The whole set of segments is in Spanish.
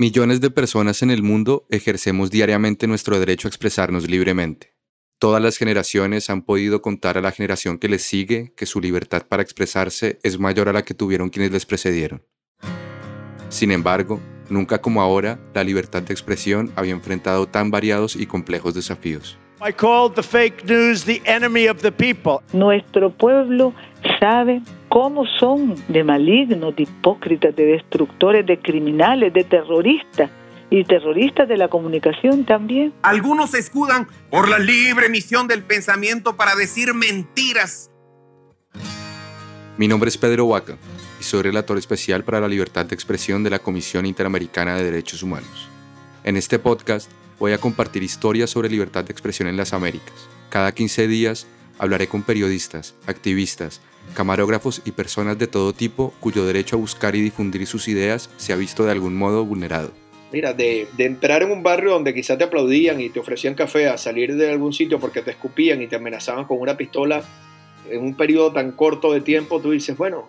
Millones de personas en el mundo ejercemos diariamente nuestro derecho a expresarnos libremente. Todas las generaciones han podido contar a la generación que les sigue que su libertad para expresarse es mayor a la que tuvieron quienes les precedieron. Sin embargo, nunca como ahora, la libertad de expresión había enfrentado tan variados y complejos desafíos. Nuestro pueblo sabe cómo son de malignos, de hipócritas, de destructores, de criminales, de terroristas y terroristas de la comunicación también. Algunos se escudan por la libre emisión del pensamiento para decir mentiras. Mi nombre es Pedro Huaca y soy relator especial para la libertad de expresión de la Comisión Interamericana de Derechos Humanos. En este podcast voy a compartir historias sobre libertad de expresión en las Américas. Cada 15 días hablaré con periodistas, activistas, camarógrafos y personas de todo tipo cuyo derecho a buscar y difundir sus ideas se ha visto de algún modo vulnerado. Mira, de, entrar en un barrio donde quizás te aplaudían y te ofrecían café, a salir de algún sitio porque te escupían y te amenazaban con una pistola en un periodo tan corto de tiempo, tú dices, bueno,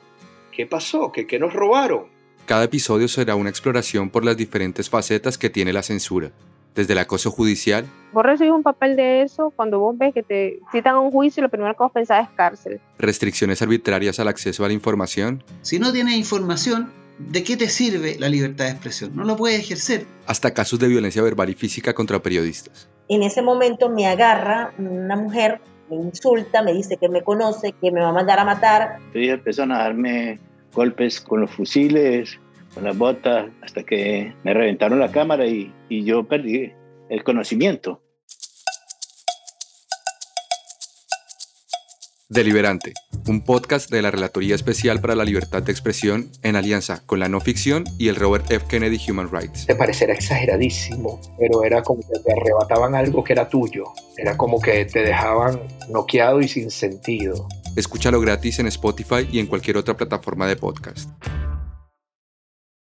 ¿qué pasó? ¿Qué, qué nos robaron? Cada episodio será una exploración por las diferentes facetas que tiene la censura, desde el acoso judicial. Vos recibís un papel de eso cuando vos ves que te citan a un juicio y lo primero que vos pensás es cárcel. Restricciones arbitrarias al acceso a la información. Si no tienes información, ¿de qué te sirve la libertad de expresión? No lo puedes ejercer. Hasta casos de violencia verbal y física contra periodistas. En ese momento me agarra una mujer, me insulta, me dice que me conoce, que me va a mandar a matar. Y empezaron a darme golpes con los fusiles, con las botas hasta que me reventaron la cámara y, y yo perdí el conocimiento. Deliberante, un podcast de la Relatoría Especial para la Libertad de Expresión en alianza con la no ficción y el Robert F. Kennedy Human Rights. Te parecerá exageradísimo, pero era como que te arrebataban algo que era tuyo. Era como que te dejaban noqueado y sin sentido. Escúchalo gratis en Spotify y en cualquier otra plataforma de podcast.